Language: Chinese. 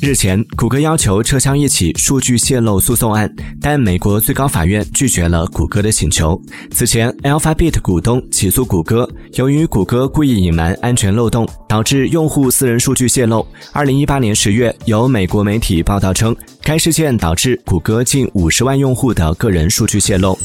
日前，谷歌要求撤销一起数据泄露诉讼案，但美国最高法院拒绝了谷歌的请求。此前，Alphabet 股东起诉谷歌，由于谷歌故意隐瞒安全漏洞，导致用户私人数据泄露。二零一八年十月，有美国媒体报道称，该事件导致谷歌近五十万用户的个人数据泄露。